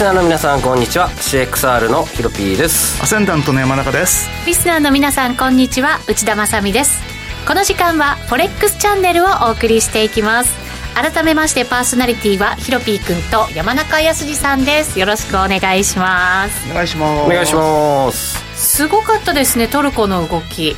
リスナーの皆さんこんにちは。CXR のヒロピーです。アセンダントの山中です。リスナーの皆さんこんにちは。内田まさです。この時間はフォレックスチャンネルをお送りしていきます。改めましてパーソナリティはヒロピーくんと山中康さんです。よろしくお願いします。お願いします。お願いします。すごかったですねトルコの動き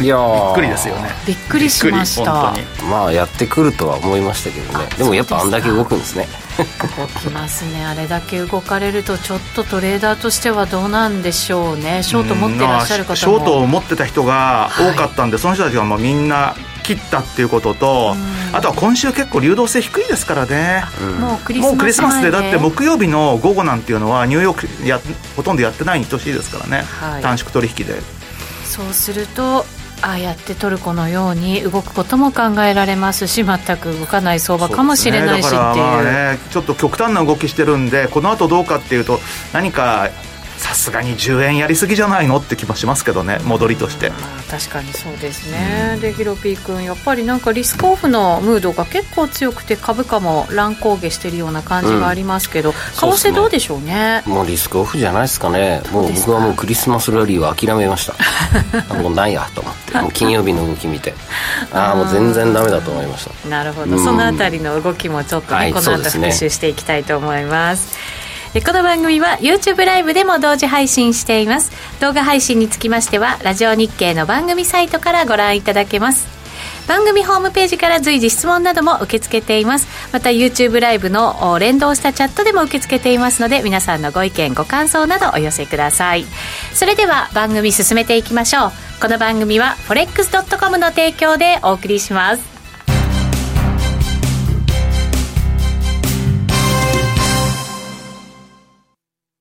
いやびっくりですよね。びっくりしました。まあやってくるとは思いましたけどね。でもやっぱあんだけ動くんですね。動きますね。あれだけ動かれるとちょっとトレーダーとしてはどうなんでしょうね。ショート持ってらっしゃる方も、ショートを持ってた人が多かったんで、はい、その人たちがもうみんな切ったっていうことと、あとは今週結構流動性低いですからね、もうクリスマスでだって木曜日の午後なんていうのはニューヨークやほとんどやってないに等しいですからね、はい、短縮取引で。そうするとああやってトルコのように動くことも考えられますし全く動かない相場かもしれないし、ね、だからまあねちょっと極端な動きしてるんでこの後どうかっていうと何かさすがに10円やりすぎじゃないのって気もしますけどね。戻りとして、確かにそうですね、うん、でヒロピー君やっぱりなんかリスクオフのムードが結構強くて株価も乱高下しているような感じがありますけど、うん、為替どうでしょうね？もうリスクオフじゃないですかね。も う僕はもうクリスマスラリーは諦めました。もうないやと思って。もう金曜日の動き見て。ああもう全然ダメだと思いました。なるほど、うん、そのあたりの動きもちょっとね、はい、この後復習していきたいと思いますこの番組は YouTube ライブでも同時配信しています。動画配信につきましてはラジオ日経の番組サイトからご覧いただけます。番組ホームページから随時質問なども受け付けています。また YouTube ライブの連動したチャットでも受け付けていますので皆さんのご意見ご感想などお寄せください。それでは番組進めていきましょう。この番組は forex.com の提供でお送りします。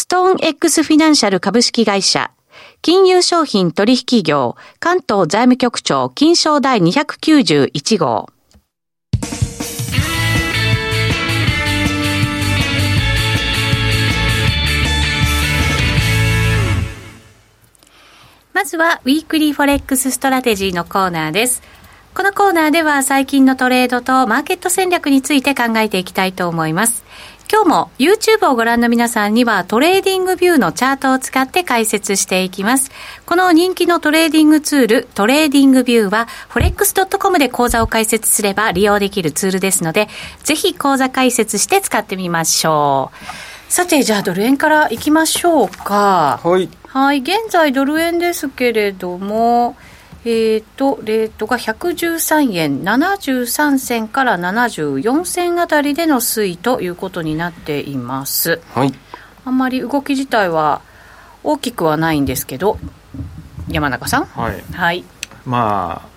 ストーン X フィナンシャル株式会社、金融商品取引業、関東財務局長、金賞第291号。まずは、 Weekly Forex Strategy のコーナーです。このコーナーでは最近のトレードとマーケット戦略について考えていきたいと思います。今日も YouTube をご覧の皆さんにはトレーディングビューのチャートを使って解説していきます。この人気のトレーディングツール、トレーディングビューは forex.com で口座を開設すれば利用できるツールですので、ぜひ口座開設して使ってみましょう。さて、じゃあドル円からいきましょうか。はい。はい、現在ドル円ですけれども、えーと、レートが113円73銭から74銭あたりでの推移ということになっています。はい。あんまり動き自体は大きくはないんですけど、山中さん？はい。はい。まあ、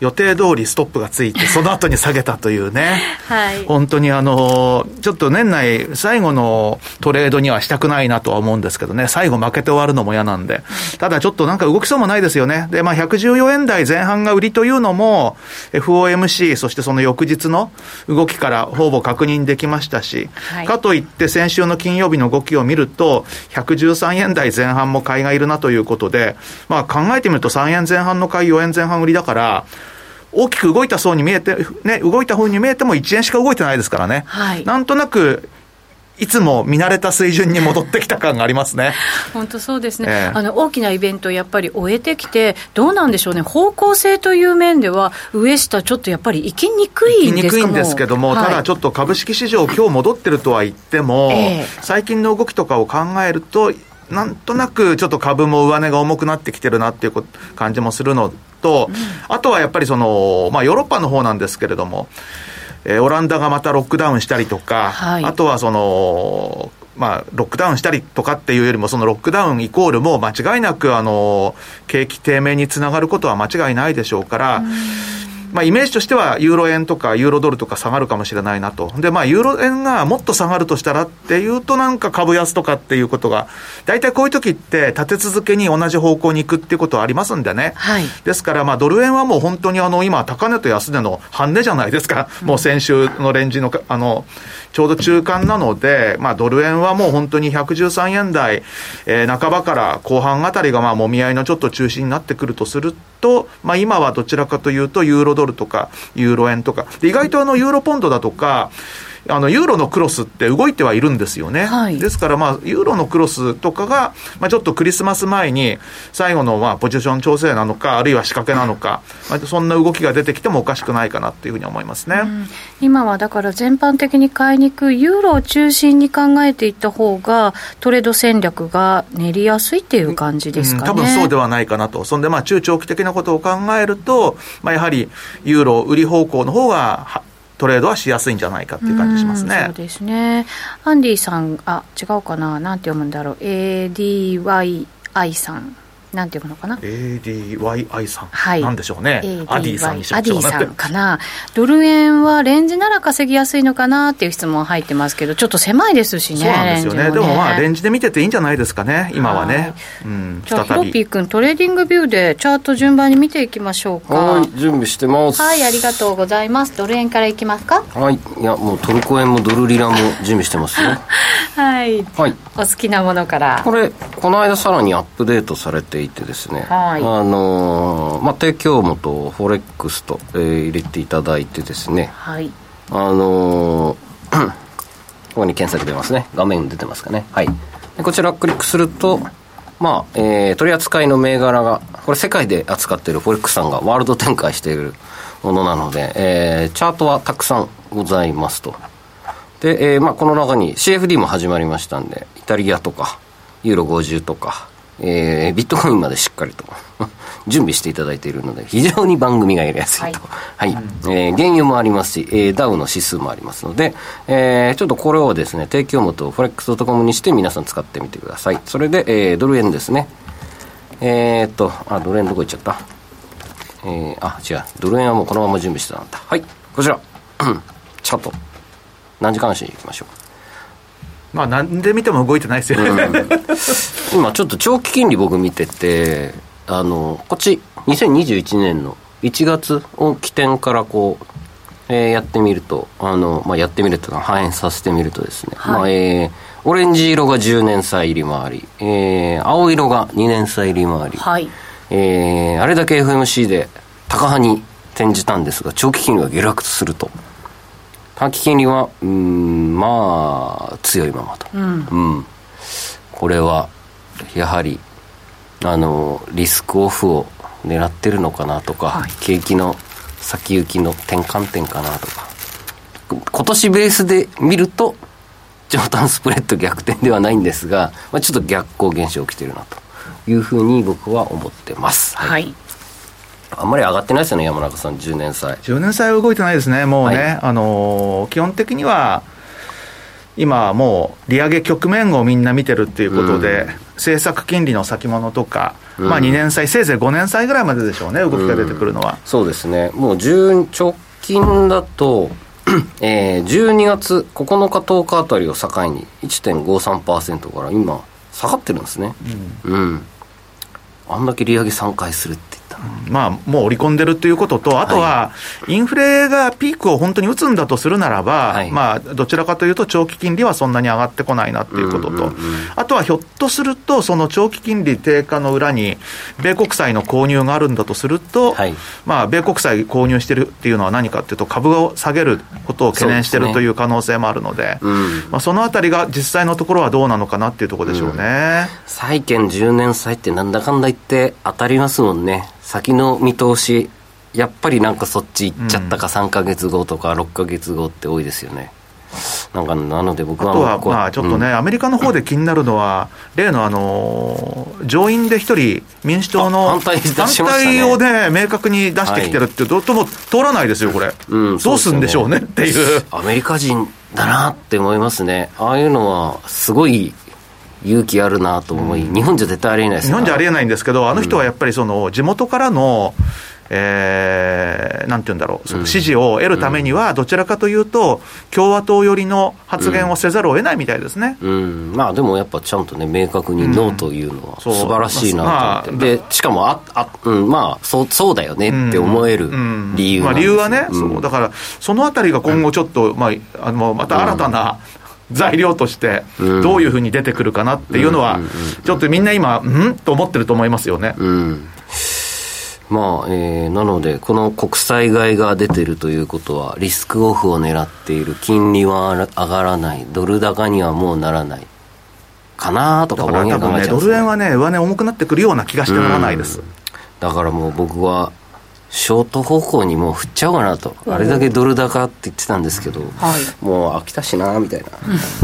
予定通りストップがついて、その後に下げたというね。はい。本当にあの、ちょっと年内最後のトレードにはしたくないなとは思うんですけどね、最後負けて終わるのも嫌なんで。ただちょっとなんか動きそうもないですよね。で、まあ114円台前半が売りというのも、FOMC、そしてその翌日の動きからほぼ確認できましたし、はい、かといって先週の金曜日の動きを見ると、113円台前半も買いがいるなということで、まあ考えてみると3円前半の買い、4円前半売りだから、大きく動いた層に見えて、ね、動いた方に見えても1円しか動いてないですからね。はい、なんとなく、いつも見慣れた水準に戻ってきた感がありますね。本当そうですね、えー、あの大きなイベントをやっぱり終えてきて、どうなんでしょうね、方向性という面では、上下、ちょっとやっぱり行きにくいんです行きにくいんですけども、はい、ただちょっと株式市場、今日戻ってるとは言っても、えー、最近の動きとかを考えると、なんとなくちょっと株も上値が重くなってきてるなっていう感じもするのと、あとはやっぱりその、まあヨーロッパの方なんですけれども、えー、オランダがまたロックダウンしたりとか、はい、あとはその、まあ、ロックダウンしたりとかっていうよりも、そのロックダウンイコールも間違いなく、あの、景気低迷につながることは間違いないでしょうから、まあ、イメージとしては、ユーロ円とかユーロドルとか下がるかもしれないなと。で、まあ、ユーロ円がもっと下がるとしたらっていうと、なんか株安とかっていうことが、大体こういう時って、立て続けに同じ方向に行くっていうことはありますんでね。はい。ですから、まあ、ドル円はもう本当にあの、今、高値と安値の半値じゃないですか。もう先週のレンジの、あの、ちょうど中間なので、まあ、ドル円はもう本当に113円台、えー、半ばから後半あたりが、まあ、もみ合いのちょっと中心になってくるとすると、まあ、今はどちらかというと、ユーロドルとか、ユーロ円とか、意外とあの、ユーロポンドだとか、あの、ユーロのクロスって動いてはいるんですよね。はい、ですから、まあ、ユーロのクロスとかが、まあ、ちょっとクリスマス前に、最後の、まあ、ポジション調整なのか、あるいは仕掛けなのか、まあ、そんな動きが出てきてもおかしくないかなっていうふうに思いますね。うん、今はだから全般的に買いにくいユーロを中心に考えていった方が、トレード戦略が練りやすいっていう感じですかね。うん、多分そうではないかなと。そんで、まあ、中長期的なことを考えると、まあ、やはり、ユーロ売り方向の方が、トレードはしやすいんじゃないかっていう感じしますね。そうですね。アンディさん、あ、違うかな、なんて読むんだろう。ADYI さん。なんていうのかな？ADYI さん、はい、なんでしょうね、ADY、アディさんにしましょう、ね、アディさんかな、ドル円はレンジなら稼ぎやすいのかなっていう質問入ってますけど、ちょっと狭いですしね、そうなんですよね、ねでもまあ、レンジで見てていいんじゃないですかね、今はね。うん、じゃあ、ヒロピー君、トレーディングビューでチャート順番に見ていきましょうか。はい、準備してます。はい、ありがとうございます。ドル円からいきますか？はい、いや、もうトルコ円もドルリラも準備してますよ。はい、はい、お好きなものから。これ、この間さらにアップデートされていてですね。はいはい、あのー、まあ、提供元フォレックスと、えー、入れていただいてですね、はい、あのー、ここに検索出ますね画面出てますかねはいこちらクリックするとまあ、えー、取り扱いの銘柄が、これ世界で扱っているフォレックスさんがワールド展開しているものなので、えー、チャートはたくさんございますと。で、えー、まあ、この中に CFD も始まりましたんで、イタリアとか、ユーロ50とか、えー、ビットコインまでしっかりと 準備していただいているので、非常に番組がやりやすいと。はい。はい、えー、原油もありますし、えー、ダウの指数もありますので、えー、ちょっとこれをですね、提供元を forex.com にして皆さん使ってみてください。それで、えー、ドル円ですね。えー、っと、あ、ドル円どこ行っちゃった？えー、あ、違う。ドル円はもうこのまま準備してたんだ。はい。こちら。チャット。何時間足いきましょう？まあ、なんで見ても動いてないですよ。ね、うん、今、ちょっと長期金利僕見てて、あのこっち、2021年の1月を起点からこう、えー、やってみると、あのまあ、やってみるというか、反映させてみるとですね、はい、まあえー、オレンジ色が10年債利回り、えー、青色が2年債利回り、はい。えー、あれだけ FMC で高派に転じたんですが、長期金利が下落すると。短期金利は、うん、まあ、強いままと。うん、うん、これは、やはり、あの、リスクオフを狙ってるのかなとか、はい、景気の先行きの転換点かなとか。今年ベースで見ると、上端スプレッド逆転ではないんですが、まあ、ちょっと逆行現象起きてるなというふうに僕は思ってます。はい、はいあんまり上がってないですよね、山中さん、10年債。10年債は動いてないですね、もうね、はい、あの基本的には、今、もう利上げ局面をみんな見てるっていうことで、政策金利の先物とか、うん、まあ2年債、せいぜい5年債ぐらいまででしょうね、動きが出てくるのは。うん、そうですね、もう10直近だと、えー、12月9日、10日あたりを境に1.53%から今、下がってるんですね。うん、うん。あんだけ利上げ3回するってまあ、もう織り込んでるということと、あとは、インフレがピークを本当に打つんだとするならば、はい、まあ、どちらかというと、長期金利はそんなに上がってこないなっていうことと、あとはひょっとすると、その長期金利低下の裏に、米国債の購入があるんだとすると、はい、まあ、米国債購入してるっていうのは何かっていうと、株を下げることを懸念してるという可能性もあるので、そ、ね。うん、まあ、そのあたりが実際のところはどうなのかなっていうところでしょうね。うん、債券10年債ってなんだかんだ言って当たりますもんね。先の見通し、やっぱりなんかそっち行っちゃったか、3か月後とか6か月後って多いですよね。なんかなので僕はあとはまあちょっとね、うん、アメリカの方で気になるのは、例のあの上院で一人、民主党の反対、反対をね、明確に出してきてるって、どうとも通らないですよ、これ、うん、どうすんでしょうねっていう。アメリカ人だなって思いますね、ああいうのはすごい勇気あるなと思い、日本じゃ絶対ありえないです日本じゃありえないんですけど、あの人はやっぱりその地元からの、えー、なんて言うんだろう、その支持を得るためには、どちらかというと、共和党寄りの発言をせざるを得ないみたいですね、うん、うん、まあ、でもやっぱちゃんとね、明確にノーというのは、素晴らしいなと思って、でしかもああ、うん、まあそう、そうだよねって思える理由、ね、まあ、理由はね、そう。だから、そのあたりが今後、ちょっと、まあ、あのまた新たな、材料としてどういうふうに出てくるかなっていうのは、ちょっとみんな今、うん？と思ってると思いますよね。うん。まあ、えー、なので、この国債買いが出てるということは、リスクオフを狙っている、金利は上がらない、ドル高にはもうならない、かなとか思いながら、ね、ドル円はね、上値重くなってくるような気がしてならないです。だからもう僕は、ショート方向にもう振っちゃおうかなと、あれだけドル高って言ってたんですけど、はい、もう飽きたしなみたいな、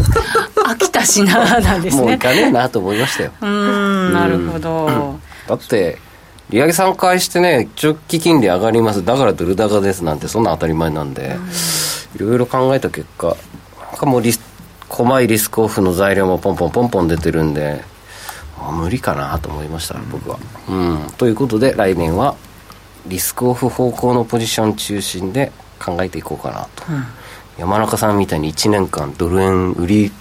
飽きたしななんですね。もういかねえなと思いましたよ。うんなるほど、だって利上げ3回してね直期金利上がります。だからドル高ですなんてそんな当たり前なんでいろいろ考えた結果かもリス細いリスクオフの材料もポンポンポンポン出てるんで無理かなと思いました僕は、うん、ということで来年はリスクオフ方向のポジション中心で考えていこうかなと、うん、山中さんみたいに1年間ドル円売り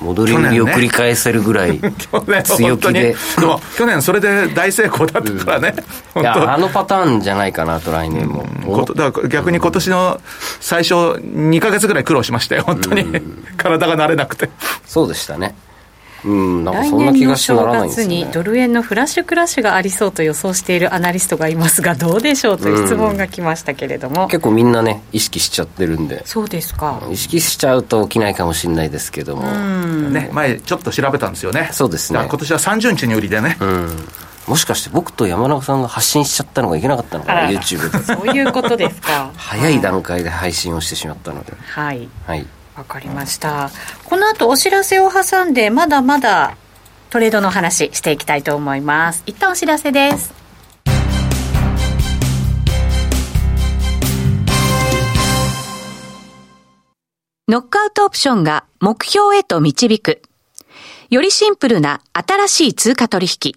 戻り売りを繰り返せるぐらい 強気で。でも去年それで大成功だったからね、うん、いやあのパターンじゃないかなと来年も、うん、だから逆に今年の最初2か月ぐらい苦労しましたよ本当に、うん、体が慣れなくて。そうでしたねうん、なんかそんな気がしてならないんです、ね、来年の正月にドル円のフラッシュクラッシュがありそうと予想しているアナリストがいますがどうでしょうという質問が来ましたけれども、うん、結構みんなね意識しちゃってるんで。そうですか。意識しちゃうと起きないかもしれないですけども、ね、前ちょっと調べたんですよね。そうですね。今年は30日に売りでね、うん。もしかして僕と山中さんが発信しちゃったのがいけなかったのかな YouTube でそういうことですか。早い。段階で配信をしてしまったので。はい、はい、わかりましたこの後お知らせを挟んでまだまだトレードの話していきたいと思います一旦お知らせですノックアウトオプションが目標へと導く。よりシンプルな新しい通貨取引。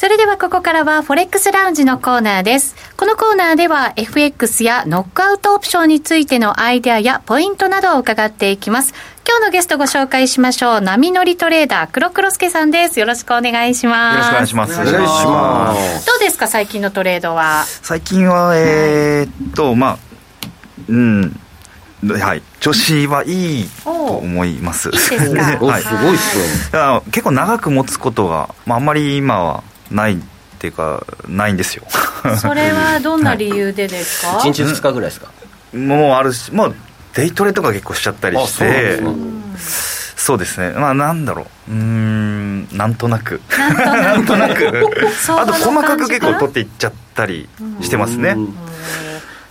それではここからはフォレックスラウンジのコーナーです。このコーナーでは FX やノックアウトオプションについてのアイデアやポイントなどを伺っていきます。今日のゲストご紹介しましょう。波乗りトレーダー黒黒助さんです。よろしくお願いします。よろしくお願いします。お願いします。どうですか最近のトレードは？最近はえー、っとまあうんはい、調子はいいと思います。いいですか？はい、すごいっすよ。結構長く持つことが、まあ、あんまり今はないっていうかないんですよ。それはどんな理由でですか、はい、1日2日ぐらいですか？もうあるしもうデイトレとか結構しちゃったりして。そうですね。まあなんだろう。うんなんとなく。なんとなく。あと細かく結構取っていっちゃったりしてますね。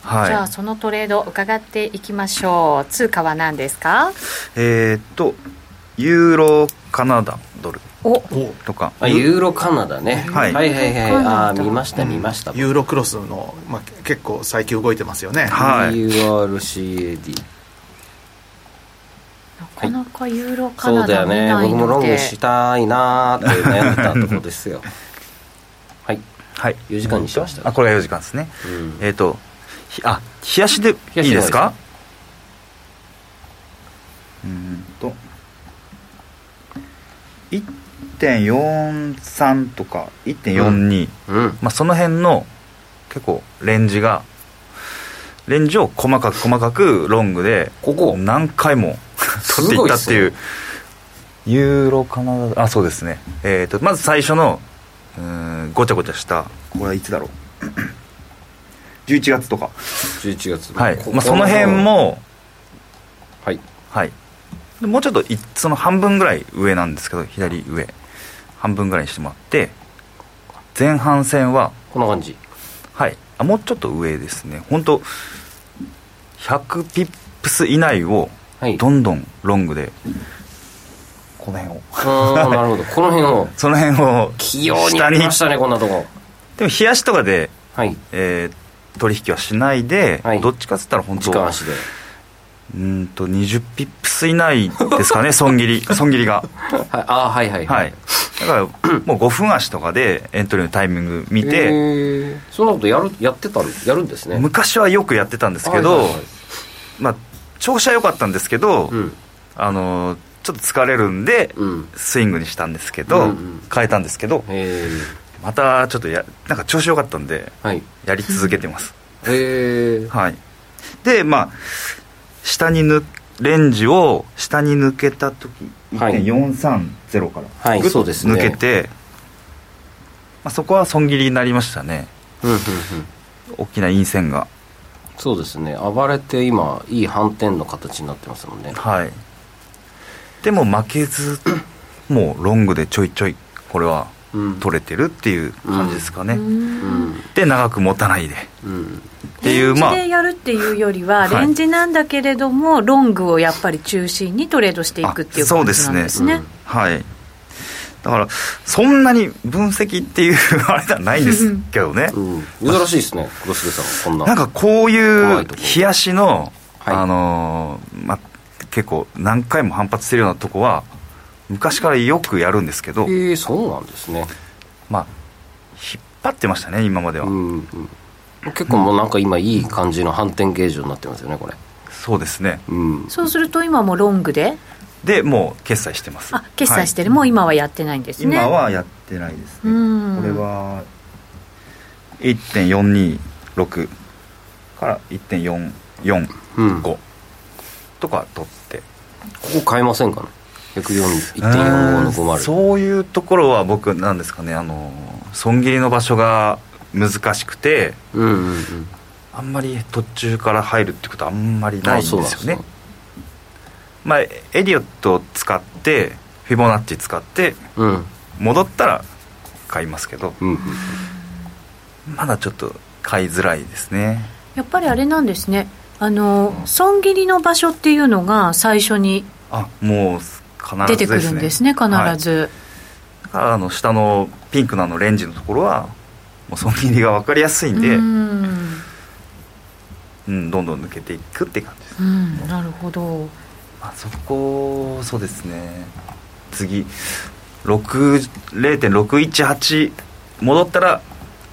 はい、じゃあそのトレード伺っていきましょう。通貨は何ですか？えー、っとユーロカナダドルとか。あユーロカナダね、はい、はいはいはい。ああ見ました見ました、ユーロクロスの、まあ、結構最近動いてますよね。はい。URCAD なかなかユーロカナダそうだよね。僕もロングしたいなーって悩んでたところですよ。はい。はい。4時間にしました、あこれが4時間ですね、うん、えっ、ー、とあ冷やしでいいですか？うんと1.43とか1.42、うん。うん、まあ、その辺の結構レンジがレンジを細かく細かくロングでここ？何回も取っていったっていうユーロカナダあそうですね。えーと、まず最初のうんごちゃごちゃしたこれはいつだろう？11月とか。11月はい、まあ、その辺もはい。はい。もうちょっとその半分ぐらい上なんですけど左上半分ぐらいにしてもらって前半戦はこんな感じ。はい。あもうちょっと上ですね。本当100ピップス以内をどんどんロングで、この辺を。ああなるほど。この辺を。その辺を器用にやりましたねこんなとこ。でも冷やしとかで、はい。えー、取引はしないで、はい、どっちかっつったら本当時間足で。うんと20ピップス以内ですかね 損切り。損切りが、はい、あはいはい。はいだから もう5分足とかでエントリーのタイミング見てそんなことやるやってたやるんですね。昔はよくやってたんですけど、はいはいはい、まあ調子は良かったんですけど、うん、あのちょっと疲れるんで、うん、スイングにしたんですけど、うんうん、変えたんですけどまたちょっとやなんか調子良かったんで、はい、やり続けてます。へえはい。でまあ下に抜レンジを下に抜けた時1.430から、はい、そうですね、抜けて、まあ、そこは損切りになりましたね、うんうんうん、大きな陰線が。そうですね。暴れて今いい反転の形になってますもんね。はい。でも負けずもうロングでちょいちょいこれは取れてるっていう感じですかね、うん、で長く持たないで、うん、っていうまあ。レンジでやるっていうよりは、レンジなんだけれども、ロングをやっぱり中心にトレードしていくっていう感じなんですね、ね。うん、はい。だからそんなに分析っていう あれではないんですけどね、珍しいですね黒杉さんこんな。なんかこういう冷やしの、はい、あのまあ結構何回も反発してるようなとこは昔からよくやるんですけど。ええそうなんですね。まあ引っ張ってましたね今までは、うんうん、結構もうなんか今いい感じの反転形状になってますよねこれ。そうですね、うん、そうすると今もロングで？でもう決済してます。あ決済してる、はい、もう今はやってないんですね。今はやってないですね。これは1.426から1.445とか取って。ここ変えませんかね？1.45の50そういうところは僕なんですかね。あの損切りの場所が難しくて、うんうんうん、あんまり途中から入るってことはあんまりないんですよね。まあエリオットを使ってフィボナッチ使って、うん、戻ったら買いますけど、うんまだちょっと買いづらいですね。やっぱりあれなんですね。あの、損切りの場所っていうのが最初にあもう必ず、ね、出てくるんですね必ず、はい、だからあの下のピンクのあのレンジのところはもう損切りが分かりやすいんでうん。うん、どんどん抜けていくって感じです、うん、なるほど、まあ、そこそうですね。次0.618戻ったら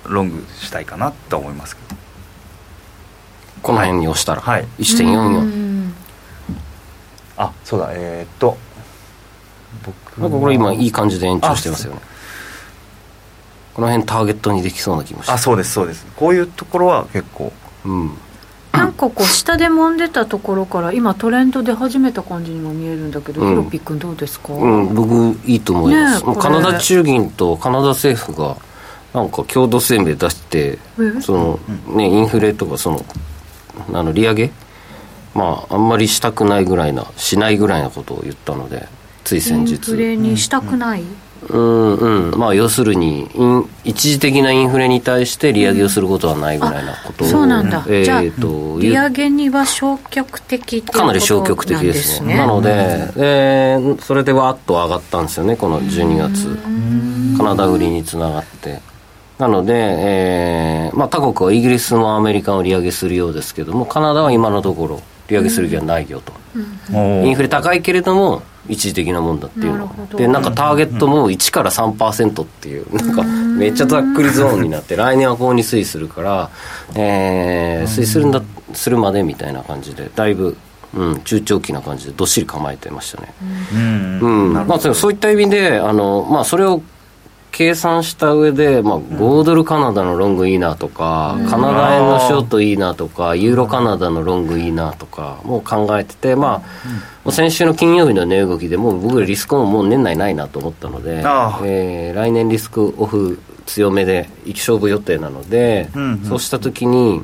ロングしたいかなと思いますけど。この辺に押したら、はい、1.44あそうだ。えー、っと僕なんかこれ今いい感じで延長してますよねこの辺ターゲットにできそうな気もしてあそうですそうです。こういうところは結構。うん。なんかこう下で揉んでたところから今トレンドで始めた感じにも見えるんだけど、うん、ヒロピ君どうですか、うん、僕いいと思います、ね、カナダ中銀とカナダ政府がなんか共同声明出してその、ね、インフレとかそのあの利上げ？まああんまりしたくないぐらいなしないぐらいなことを言ったのでつい先日。インフレにしたくない、うんうん。まあ要するに一時的なインフレに対して利上げをすることはないぐらいなこと。を、そうなんだ、えー、じゃあ利上げには消極的かなり消極的ですね。なので、えー、それでわっと上がったんですよねこの12月。カナダ売りにつながって。なので、えーまあ、他国はイギリスもアメリカを利上げするようですけどもカナダは今のところ利上げする気はないよと、うん、インフレ高いけれども一時的なもんだっていうのでなんかターゲットも1から3%っていうなんかめっちゃざっくりゾーンになって来年はこうに推移するから、えー、推移するんだするまでみたいな感じでだいぶうん、中長期な感じでどっしり構えてましたね。うん、うん。まあ、そういった意味であの、まあ、それを計算した上で、まあ、5ドルカナダのロングいいなとか、カナダ円のショートいいなとか、ユーロカナダのロングいいなとか、もう考えてて、まあ、先週の金曜日の値動きでもう僕リスクももう年内ないなと思ったので、えー、来年リスクオフ強めで勝負予定なので、そうした時に、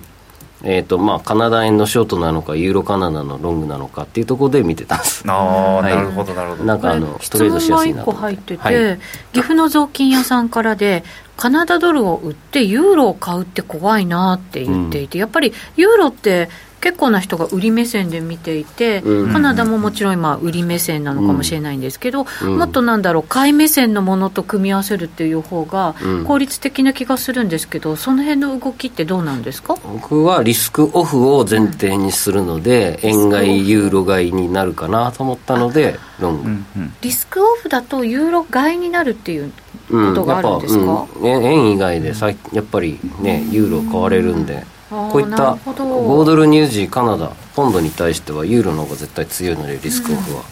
えーとまあ、カナダ円のショートなのかユーロカナダのロングなのかっていうところで見てたんです。ああ、はい、なるほどなるほど。なんかあのトレードしやすいなと。入ってて、はい、岐阜の雑巾屋さんからでカナダドルを売ってユーロを買うって怖いなって言っていて、うん、やっぱりユーロって結構な人が売り目線で見ていて、カナダももちろん今、売り目線なのかもしれないんですけど、もっとなんだろう、買い目線のものと組み合わせるっていう方が効率的な気がするんですけど、その辺の動きってどうなんですか？僕はリスクオフを前提にするので、円買い、ユーロ買いになるかなと思ったので、ロング。リスクオフだと、ユーロ買いになるっていうことがあるんですか、うん、円以外でさやっぱりね、ユーロ買われるんで。こういった5ドルニュージーカナダポンドに対してはユーロの方が絶対強いのでリスクオフは、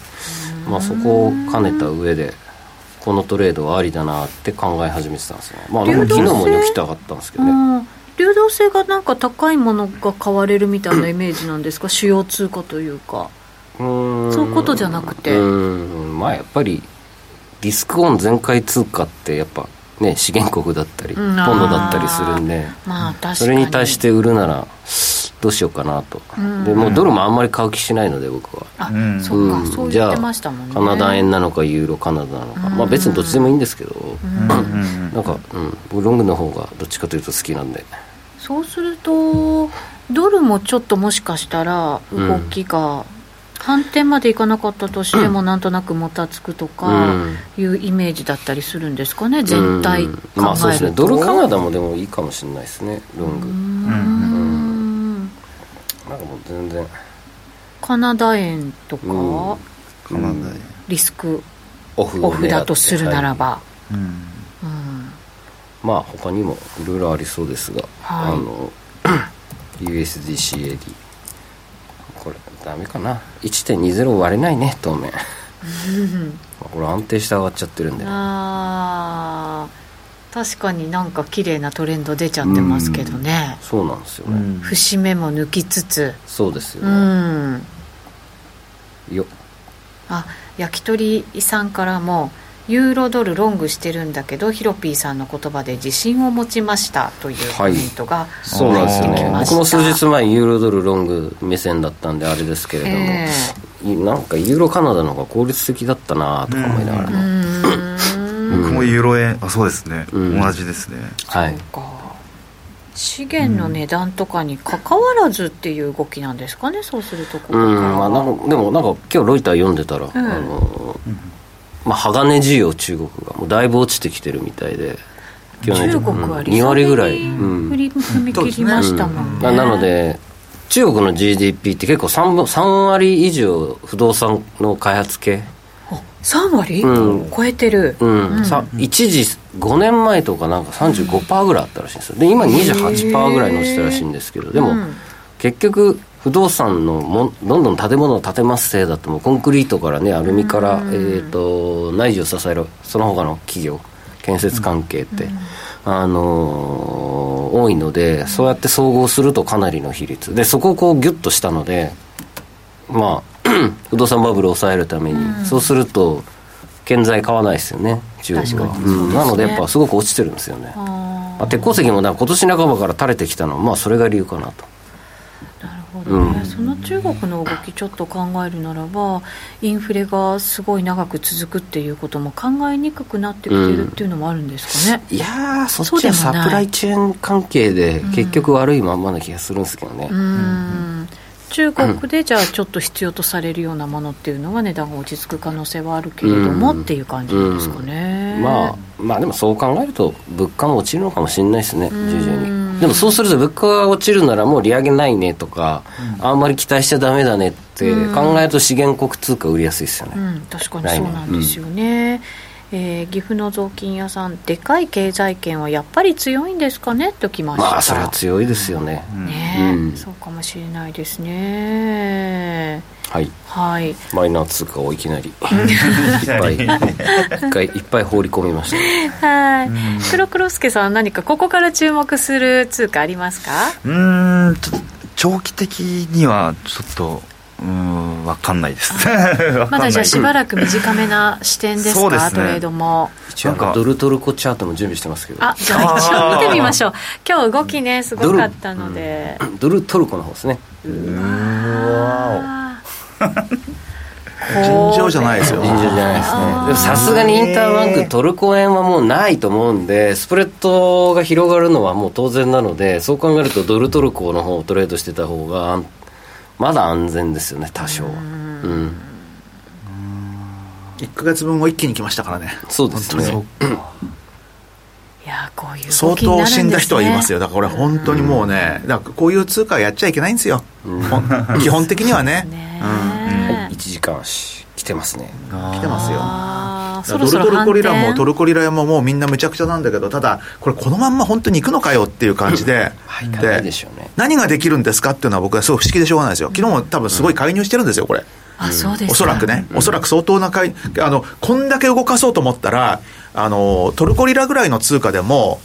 まあ、そこを兼ねた上でこのトレードはありだなって考え始めてたんですね。まあ昨日も抜きたかったんですけどね。流動性がなんか高いものが買われるみたいなイメージなんですか？主要通貨というか。うん。そういうことじゃなくて。うん。まあやっぱりリスクオン全開通貨ってやっぱね、資源国だったり、ポンドだったりするんで、まあ、それに対して売るなら、どうしようかなと、でもうドルもあんまり買う気しないので、僕は。あ、うん、そうか、そう言ってましたもんね。カナダ円なのか、ユーロカナダなのか、まあ別にどっちでもいいんですけど、なんか、うん、僕、ロングの方がどっちかというと好きなんで。そうすると、ドルもちょっともしかしたら、動きが、反転までいかなかったとしても、なんとなくもたつくとかいうイメージだったりするんですかね、全体考えると、まあそうですね、ドルカナダもでもいいかもしれないですね、ロング。うん。なんかもう全然。カナダ円とか、カナダ円。リスクオフだと。するならば。うん、まあ他にもいろいろありそうですが、はい、あの USDCAD ダメかな。1.20割れないね当面。これ安定して上がっちゃってるんで、ね、あ確かになんか綺麗なトレンド出ちゃってますけどね。うそうなんですよね。節目も抜きつつ。そうですよ。ねよ。あ焼き鳥さんからもユーロドルロングしてるんだけどヒロピーさんの言葉で自信を持ちましたというコメントが、はい、そうなんですよね。僕も数日前ユーロドルロング目線だったんであれですけれども、えー、なんかユーロカナダの方が効率的だったなとか思いながら、うん。僕もユーロ円あそうですね、同じですね。はい。資源の値段とかにかかわらずっていう動きなんですかね、そうすると。こうんまあ、なんかでもなんか今日ロイター読んでたら、うん、あのまあ、鋼需要中国がもうだいぶ落ちてきてるみたいで中国は2割ぐらい、うん、振り踏み切りましたもんね、うん、なので中国の GDP って結構 3, 3割以上不動産の開発系。3割、うん、超えてる、うん。うん、さ一時5年前とかなんか35%ぐらいあったらしいんですよ。で今28%ぐらいに落ちたらしいんですけどでも、結局不動産のもどんどん建物を建てますせいだともコンクリートからねアルミから、えーと、内需を支えるその他の企業建設関係って、あのー、多いのでそうやって総合するとかなりの比率。でそこをこうギュッとしたのでまあ 不動産バブルを抑えるために、うん、そうすると建材買わないですよね中国は、うん、なのでやっぱすごく落ちてるんですよね。まあ、鉄鉱石も今年半ばから垂れてきたのはまあそれが理由かなとうん、その中国の動きちょっと考えるならばインフレがすごい長く続くっていうことも考えにくくなってきてるっていうのもあるんですかね、うん、いやそっちはサプライチェーン関係で結局悪いまんまな気がするんですけどね。うん。中国でじゃあちょっと必要とされるようなものっていうのは値段が落ち着く可能性はあるけれども、っていう感じですかね、まあまあでもそう考えると物価も落ちるのかもしれないですね徐々にでもそうすると物価が落ちるならもう利上げないねとか、あんまり期待しちゃダメだねって考えると資源国通貨売りやすいですよね、確かにそうなんですよね、えー、岐阜の雑巾屋さんでかい経済圏はやっぱり強いんですかね？ときました。まあそれは強いですよね。ね、うん、そうかもしれないですね。はい、はい、マイナー通貨をいきなり。いっぱい一回いっぱい放り込みました。はい。黒黒助さん何かここから注目する通貨ありますか？うん長期的にはちょっとうん分かんないです。まだじゃあしばらく短めな視点ですか、ね、トレードも。一応ドルトルコチャートも準備してますけど。あじゃあ一応見てみましょう。今日動きねすごかったので。ドル,、トルコの方ですね。うわ尋常じゃないですよ。尋常じゃないですね。さすがにインターバンクトルコ円はもうないと思うんでスプレッドが広がるのはもう当然なのでそう考えるとドルトルコの方をトレードしてた方がまだ安全ですよね多少うん。1か月分を一気に来ましたからね。そうですね。いやこういう、ね、相当死んだ人はいますよ。だからこれ本当にもうねだからこういう通貨やっちゃいけないんですよ、基本的にはね。ね、うん、1時間来てますね。来てますよドルトルコリラもトルコリラももうみんなむちゃくちゃなんだけどただこれこのまんま本当にいくのかよっていう感じで、で何ができるんですかっていうのは僕はすごい不思議でしょうがないですよ。昨日も多分すごい介入してるんですよこれ、あそうですおそらくね、おそらく相当な介あのこんだけ動かそうと思ったらあのトルコリラぐらいの通貨でも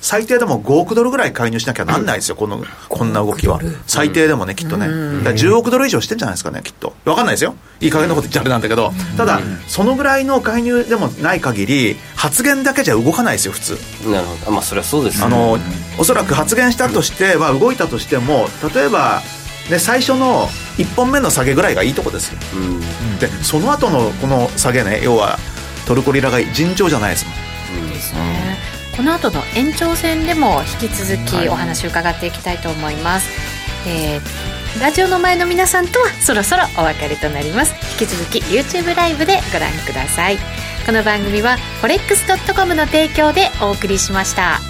最低でも5億ドルぐらい介入しなきゃなんないですよ、このこんな動きは。最低でもね、きっとね。10億ドル以上してんじゃないですかね、きっと。分かんないですよ。いい加減なこと言っちゃあれなんだけど、ただ、そのぐらいの介入でもない限り、発言だけじゃ動かないですよ、普通。なるほど。まあ、それはそうです、あの、おそらく発言したとしては、動いたとしても、例えば、ね、最初の1本目の下げぐらいがいいとこですよ。で、その後のこの下げね、要は、トルコリラが尋常じゃないですもん。この後の延長戦でも引き続きお話を伺っていきたいと思います、はい、えー、ラジオの前の皆さんとはそろそろお別れとなります。引き続き YouTube ライブでご覧ください。この番組は forex.com の提供でお送りしました。